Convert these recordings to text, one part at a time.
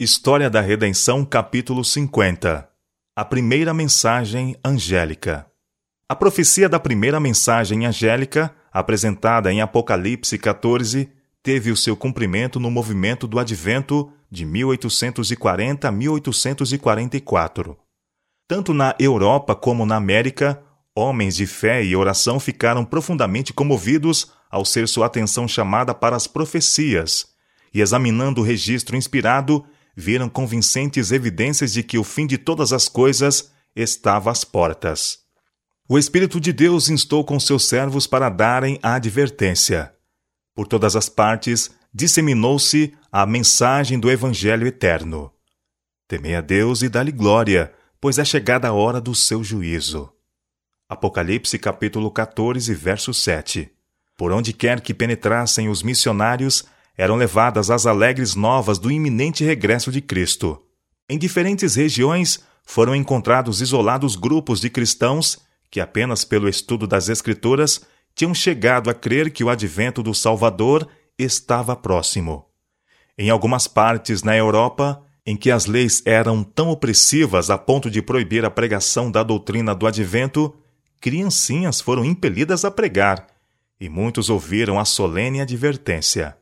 História da Redenção, capítulo 50 A primeira mensagem angélica. A profecia da primeira mensagem angélica, apresentada em Apocalipse 14, teve o seu cumprimento no movimento do Advento de 1840 a 1844. Tanto na Europa como na América, homens de fé e oração ficaram profundamente comovidos ao ser sua atenção chamada para as profecias, e examinando o registro inspirado, viram convincentes evidências de que o fim de todas as coisas estava às portas. O Espírito de Deus instou com seus servos para darem a advertência. Por todas as partes disseminou-se a mensagem do Evangelho eterno. Temei a Deus e dá-lhe glória, pois é chegada a hora do seu juízo. Apocalipse capítulo 14, verso 7. Por onde quer que penetrassem os missionários, eram levadas as alegres novas do iminente regresso de Cristo. Em diferentes regiões foram encontrados isolados grupos de cristãos que, apenas pelo estudo das Escrituras, tinham chegado a crer que o advento do Salvador estava próximo. Em algumas partes na Europa, em que as leis eram tão opressivas a ponto de proibir a pregação da doutrina do advento, criancinhas foram impelidas a pregar, e muitos ouviram a solene advertência.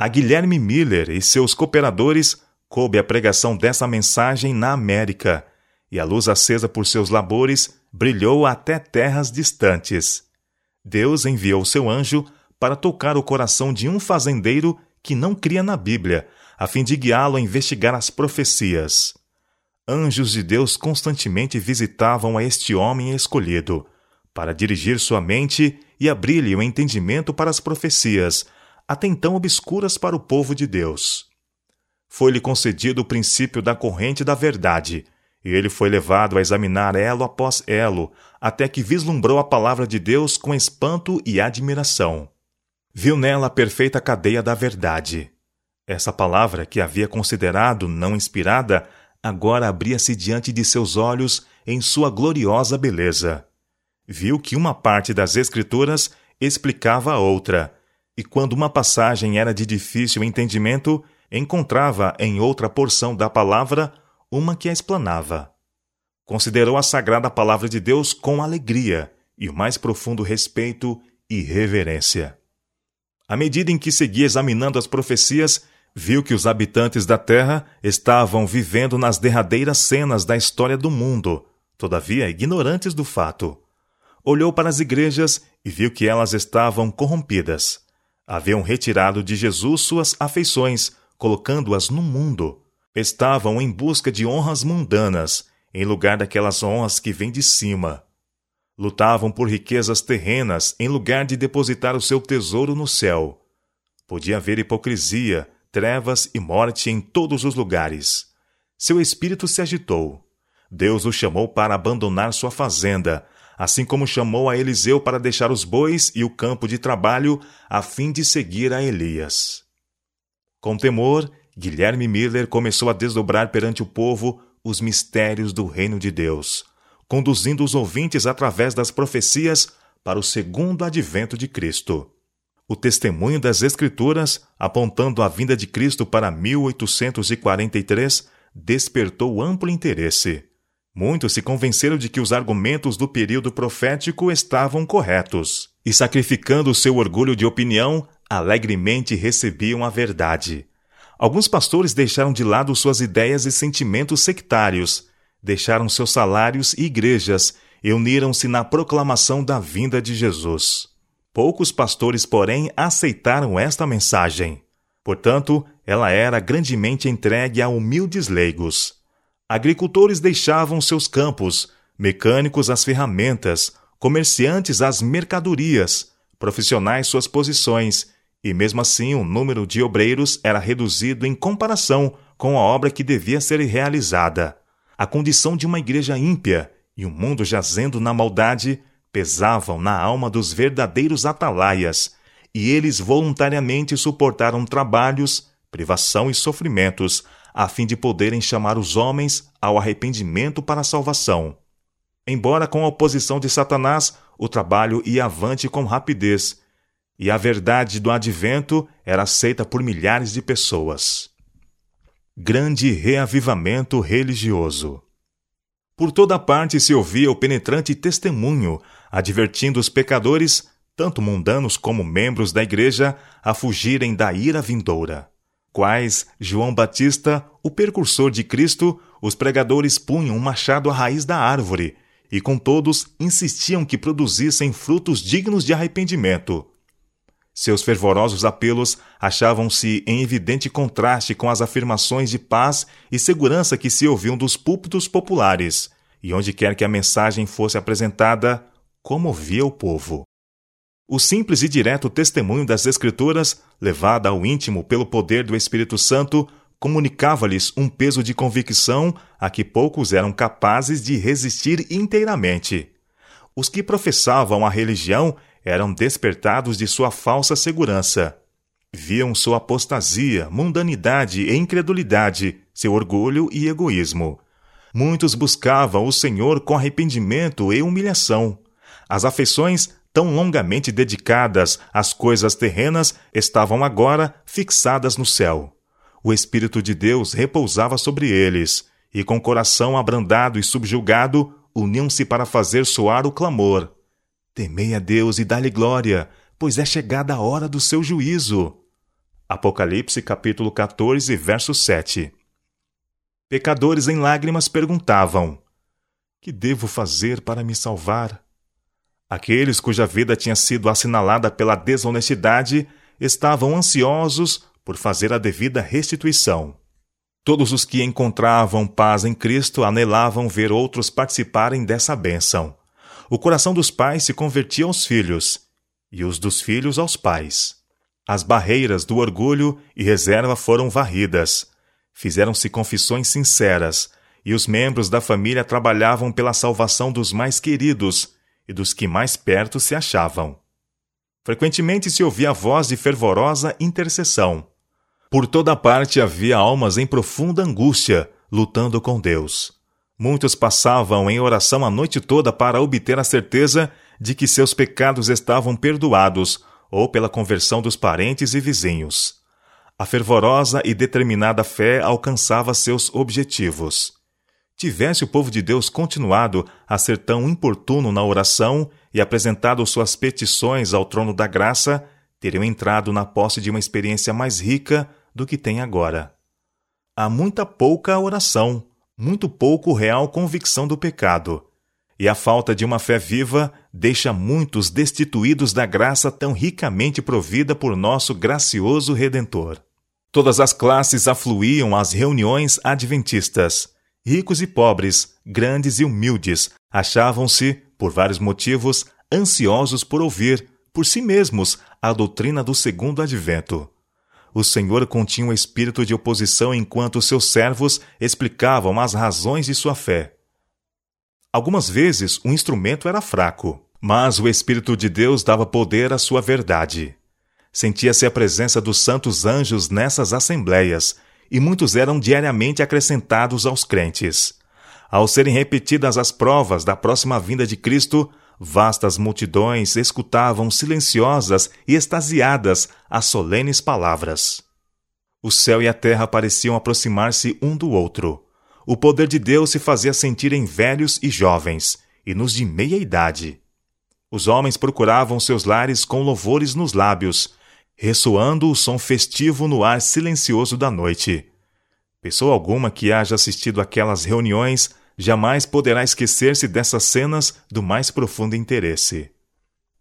A Guilherme Miller e seus cooperadores coube a pregação dessa mensagem na América, e a luz acesa por seus labores brilhou até terras distantes. Deus enviou seu anjo para tocar o coração de um fazendeiro que não cria na Bíblia, a fim de guiá-lo a investigar as profecias. Anjos de Deus constantemente visitavam a este homem escolhido, para dirigir sua mente e abrir-lhe o entendimento para as profecias, até então obscuras para o povo de Deus. Foi-lhe concedido o princípio da corrente da verdade, e ele foi levado a examinar elo após elo, até que vislumbrou a palavra de Deus com espanto e admiração. Viu nela a perfeita cadeia da verdade. Essa palavra, que havia considerado não inspirada, agora abria-se diante de seus olhos em sua gloriosa beleza. Viu que uma parte das Escrituras explicava a outra, e quando uma passagem era de difícil entendimento, encontrava em outra porção da palavra uma que a explanava. Considerou a sagrada palavra de Deus com alegria e o mais profundo respeito e reverência. À medida em que seguia examinando as profecias, viu que os habitantes da terra estavam vivendo nas derradeiras cenas da história do mundo, todavia ignorantes do fato. Olhou para as igrejas e viu que elas estavam corrompidas haviam retirado de Jesus suas afeições, colocando-as no mundo. Estavam em busca de honras mundanas, em lugar daquelas honras que vêm de cima. Lutavam por riquezas terrenas, em lugar de depositar o seu tesouro no céu. Podia haver hipocrisia, trevas e morte em todos os lugares. Seu espírito se agitou. Deus o chamou para abandonar sua fazenda, assim como chamou a Eliseu para deixar os bois e o campo de trabalho a fim de seguir a Elias. Com temor, Guilherme Miller começou a desdobrar perante o povo os mistérios do reino de Deus, conduzindo os ouvintes através das profecias para o segundo advento de Cristo. O testemunho das Escrituras, apontando a vinda de Cristo para 1843, despertou amplo interesse. Muitos se convenceram de que os argumentos do período profético estavam corretos, e sacrificando seu orgulho de opinião, alegremente recebiam a verdade. Alguns pastores deixaram de lado suas ideias e sentimentos sectários, deixaram seus salários e igrejas e uniram-se na proclamação da vinda de Jesus. Poucos pastores, porém, aceitaram esta mensagem. Portanto, ela era grandemente entregue a humildes leigos. Agricultores deixavam seus campos, mecânicos as ferramentas, comerciantes as mercadorias, profissionais suas posições, e mesmo assim o número de obreiros era reduzido em comparação com a obra que devia ser realizada. A condição de uma igreja ímpia e o um mundo jazendo na maldade pesavam na alma dos verdadeiros atalaias, e eles voluntariamente suportaram trabalhos, privação e sofrimentos a fim de poderem chamar os homens ao arrependimento para a salvação. Embora com a oposição de Satanás, o trabalho ia avante com rapidez, e a verdade do advento era aceita por milhares de pessoas. grande reavivamento religioso. Por toda parte se ouvia o penetrante testemunho, advertindo os pecadores, tanto mundanos como membros da igreja, a fugirem da ira vindoura. Quais João Batista, o precursor de Cristo, os pregadores punham um machado à raiz da árvore e com todos insistiam que produzissem frutos dignos de arrependimento. Seus fervorosos apelos achavam-se em evidente contraste com as afirmações de paz e segurança que se ouviam dos púlpitos populares, e onde quer que a mensagem fosse apresentada, comovia o povo. O simples e direto testemunho das Escrituras, levada ao íntimo pelo poder do Espírito Santo, comunicava-lhes um peso de convicção a que poucos eram capazes de resistir inteiramente. Os que professavam a religião eram despertados de sua falsa segurança. Viam sua apostasia, mundanidade e incredulidade, seu orgulho e egoísmo. Muitos buscavam o Senhor com arrependimento e humilhação. As afeições, tão longamente dedicadas às coisas terrenas, estavam agora fixadas no céu. O Espírito de Deus repousava sobre eles, e com coração abrandado e subjugado, uniam-se para fazer soar o clamor: Temei a Deus e dá-lhe glória, pois é chegada a hora do seu juízo. Apocalipse capítulo 14, verso 7. Pecadores em lágrimas perguntavam: Que devo fazer para me salvar? Aqueles cuja vida tinha sido assinalada pela desonestidade estavam ansiosos por fazer a devida restituição. Todos os que encontravam paz em Cristo anelavam ver outros participarem dessa bênção. O coração dos pais se convertia aos filhos, e os dos filhos aos pais. As barreiras do orgulho e reserva foram varridas. Fizeram-se confissões sinceras, e os membros da família trabalhavam pela salvação dos mais queridos e dos que mais perto se achavam. Frequentemente se ouvia a voz de fervorosa intercessão. Por toda parte havia almas em profunda angústia, lutando com Deus. Muitos passavam em oração a noite toda para obter a certeza de que seus pecados estavam perdoados, ou pela conversão dos parentes e vizinhos. A fervorosa e determinada fé alcançava seus objetivos. Tivesse o povo de Deus continuado a ser tão importuno na oração e apresentado suas petições ao trono da graça, teriam entrado na posse de uma experiência mais rica do que tem agora. Há muita pouca oração muito pouco real convicção do pecado. E a falta de uma fé viva deixa muitos destituídos da graça tão ricamente provida por nosso gracioso Redentor. Todas as classes afluíam às reuniões adventistas. Ricos e pobres, grandes e humildes, achavam-se, por vários motivos, ansiosos por ouvir, por si mesmos, a doutrina do segundo advento o Senhor continha um espírito de oposição enquanto seus servos explicavam as razões de sua fé. Algumas vezes o instrumento era fraco, mas o Espírito de Deus dava poder à sua verdade. Sentia-se a presença dos santos anjos nessas assembleias, e muitos eram diariamente acrescentados aos crentes. Ao serem repetidas as provas da próxima vinda de Cristo, Vastas multidões escutavam silenciosas e extasiadas as solenes palavras. O céu e a terra pareciam aproximar-se um do outro. O poder de Deus se fazia sentir em velhos e jovens, e nos de meia idade. Os homens procuravam seus lares com louvores nos lábios, ressoando o som festivo no ar silencioso da noite. Pessoa alguma que haja assistido aquelas reuniões jamais poderá esquecer-se dessas cenas do mais profundo interesse.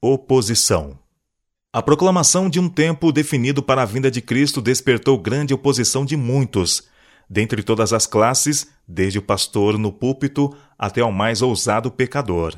Oposição. A proclamação de um tempo definido para a vinda de Cristo despertou grande oposição de muitos, dentre todas as classes, desde o pastor no púlpito até ao mais ousado pecador.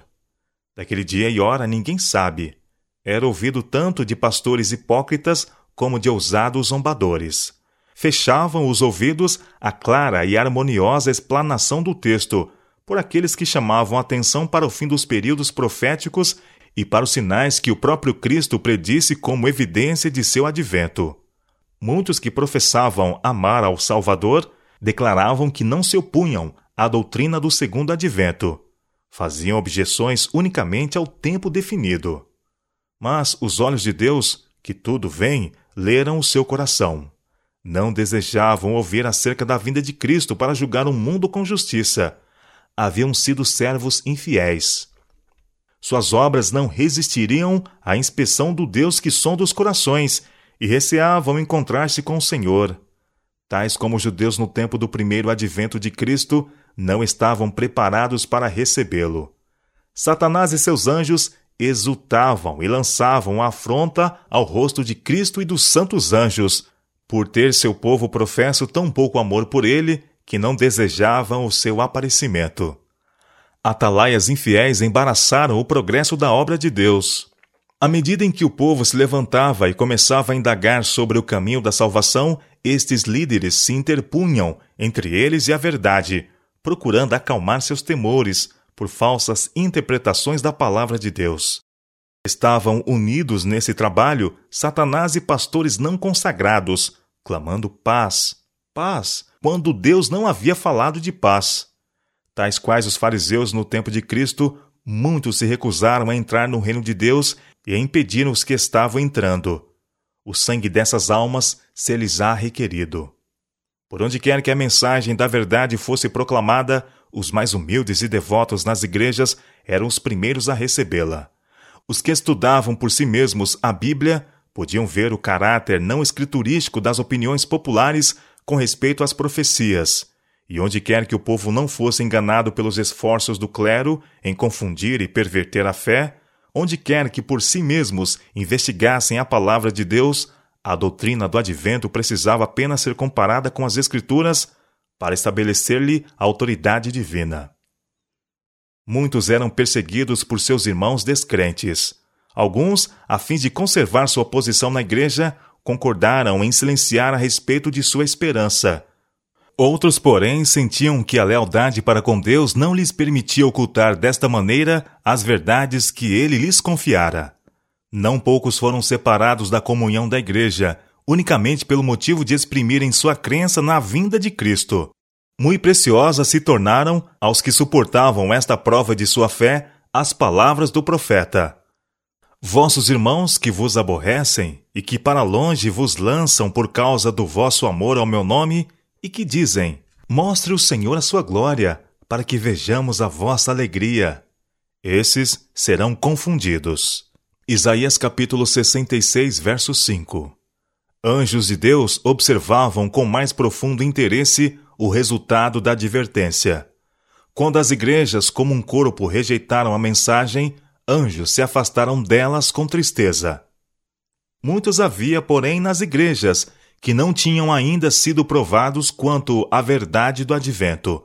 Daquele dia e hora ninguém sabe. Era ouvido tanto de pastores hipócritas como de ousados zombadores fechavam os ouvidos à clara e harmoniosa explanação do texto, por aqueles que chamavam atenção para o fim dos períodos proféticos e para os sinais que o próprio Cristo predisse como evidência de seu advento. Muitos que professavam amar ao Salvador declaravam que não se opunham à doutrina do segundo advento. Faziam objeções unicamente ao tempo definido. Mas os olhos de Deus, que tudo veem, leram o seu coração. Não desejavam ouvir acerca da vinda de Cristo para julgar o mundo com justiça. Haviam sido servos infiéis. Suas obras não resistiriam à inspeção do Deus que sonda os corações e receavam encontrar-se com o Senhor. Tais como os judeus no tempo do primeiro advento de Cristo não estavam preparados para recebê-lo. Satanás e seus anjos exultavam e lançavam afronta ao rosto de Cristo e dos santos anjos, por ter seu povo professo tão pouco amor por ele que não desejavam o seu aparecimento. Atalaias infiéis embaraçaram o progresso da obra de Deus. À medida em que o povo se levantava e começava a indagar sobre o caminho da salvação, estes líderes se interpunham entre eles e a verdade, procurando acalmar seus temores por falsas interpretações da palavra de Deus. Estavam unidos nesse trabalho Satanás e pastores não consagrados, clamando paz, paz, quando Deus não havia falado de paz. Tais quais os fariseus no tempo de Cristo, muitos se recusaram a entrar no reino de Deus e impediram os que estavam entrando. O sangue dessas almas se lhes há requerido. Por onde quer que a mensagem da verdade fosse proclamada, os mais humildes e devotos nas igrejas eram os primeiros a recebê-la. Os que estudavam por si mesmos a Bíblia podiam ver o caráter não escriturístico das opiniões populares com respeito às profecias e onde quer que o povo não fosse enganado pelos esforços do clero em confundir e perverter a fé, onde quer que por si mesmos investigassem a palavra de Deus, a doutrina do advento precisava apenas ser comparada com as Escrituras para estabelecer-lhe autoridade divina. Muitos eram perseguidos por seus irmãos descrentes. Alguns, a fim de conservar sua posição na igreja, concordaram em silenciar a respeito de sua esperança Outros, porém, sentiam que a lealdade para com Deus não lhes permitia ocultar desta maneira as verdades que ele lhes confiara. Não poucos foram separados da comunhão da igreja, unicamente pelo motivo de exprimirem sua crença na vinda de Cristo. Muito preciosas se tornaram, aos que suportavam esta prova de sua fé, as palavras do profeta. Vossos irmãos que vos aborrecem e que para longe vos lançam por causa do vosso amor ao meu nome, e que dizem: Mostre o Senhor a sua glória, para que vejamos a vossa alegria. Esses serão confundidos. Isaías capítulo 66, verso 5. Anjos de Deus observavam com mais profundo interesse o resultado da advertência. Quando as igrejas, como um corpo, rejeitaram a mensagem, anjos se afastaram delas com tristeza. Muitos havia, porém, nas igrejas que não tinham ainda sido provados quanto à verdade do advento.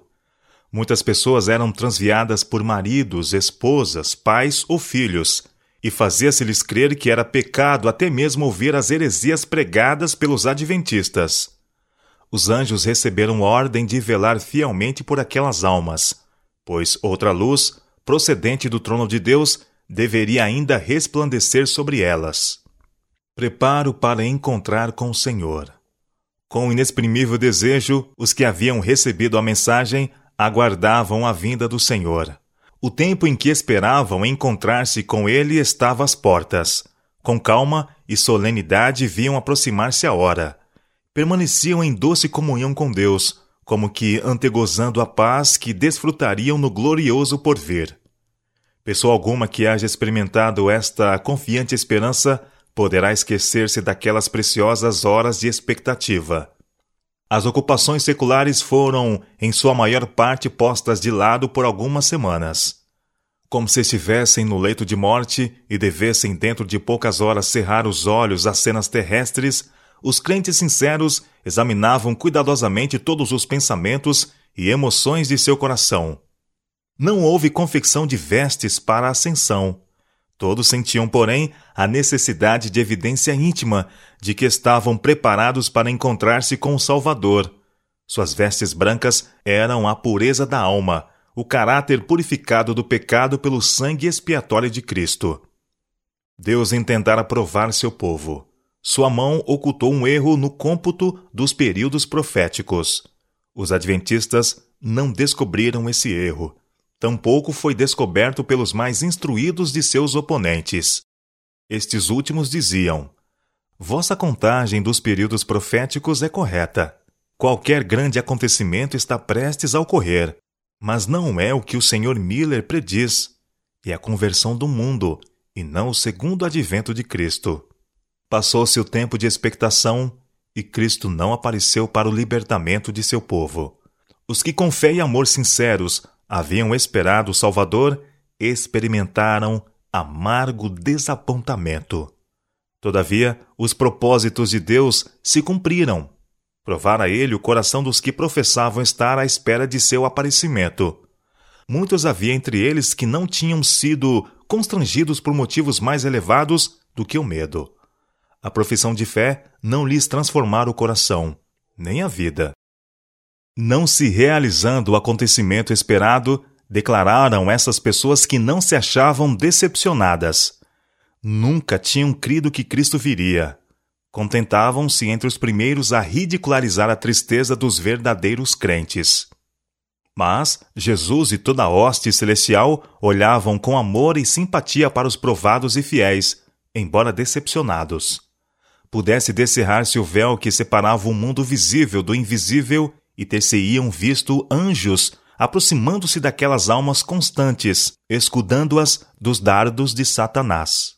Muitas pessoas eram transviadas por maridos, esposas, pais ou filhos, e fazia-se-lhes crer que era pecado até mesmo ouvir as heresias pregadas pelos adventistas. Os anjos receberam ordem de velar fielmente por aquelas almas, pois outra luz, procedente do trono de Deus, deveria ainda resplandecer sobre elas. Preparo para encontrar com o Senhor. Com inexprimível desejo, os que haviam recebido a mensagem aguardavam a vinda do Senhor. O tempo em que esperavam encontrar-se com ele estava às portas. Com calma e solenidade viam aproximar-se a hora. Permaneciam em doce comunhão com Deus, como que antegozando a paz que desfrutariam no glorioso porvir. Pessoa alguma que haja experimentado esta confiante esperança poderá esquecer-se daquelas preciosas horas de expectativa. As ocupações seculares foram, em sua maior parte, postas de lado por algumas semanas. Como se estivessem no leito de morte e devessem dentro de poucas horas cerrar os olhos às cenas terrestres, os crentes sinceros examinavam cuidadosamente todos os pensamentos e emoções de seu coração. Não houve confecção de vestes para a ascensão. Todos sentiam, porém, a necessidade de evidência íntima de que estavam preparados para encontrar-se com o Salvador. Suas vestes brancas eram a pureza da alma, o caráter purificado do pecado pelo sangue expiatório de Cristo. Deus intentara provar seu povo. Sua mão ocultou um erro no cômputo dos períodos proféticos. Os adventistas não descobriram esse erro tampouco foi descoberto pelos mais instruídos de seus oponentes. Estes últimos diziam: vossa contagem dos períodos proféticos é correta. Qualquer grande acontecimento está prestes a ocorrer, mas não é o que o Sr. Miller prediz. É a conversão do mundo, e não o segundo advento de Cristo. Passou-se o tempo de expectação e Cristo não apareceu para o libertamento de seu povo. Os que com fé e amor sinceros haviam esperado o Salvador experimentaram amargo desapontamento. Todavia, os propósitos de Deus se cumpriram. Provara ele o coração dos que professavam estar à espera de seu aparecimento. Muitos havia entre eles que não tinham sido constrangidos por motivos mais elevados do que o medo. A profissão de fé não lhes transformara o coração, nem a vida. Não se realizando o acontecimento esperado, declararam essas pessoas que não se achavam decepcionadas. Nunca tinham crido que Cristo viria. Contentavam-se entre os primeiros a ridicularizar a tristeza dos verdadeiros crentes. Mas Jesus e toda a hoste celestial olhavam com amor e simpatia para os provados e fiéis, embora decepcionados. Pudesse descerrar-se o véu que separava o mundo visível do invisível e ter-se-iam visto anjos aproximando-se daquelas almas constantes, escudando-as dos dardos de Satanás.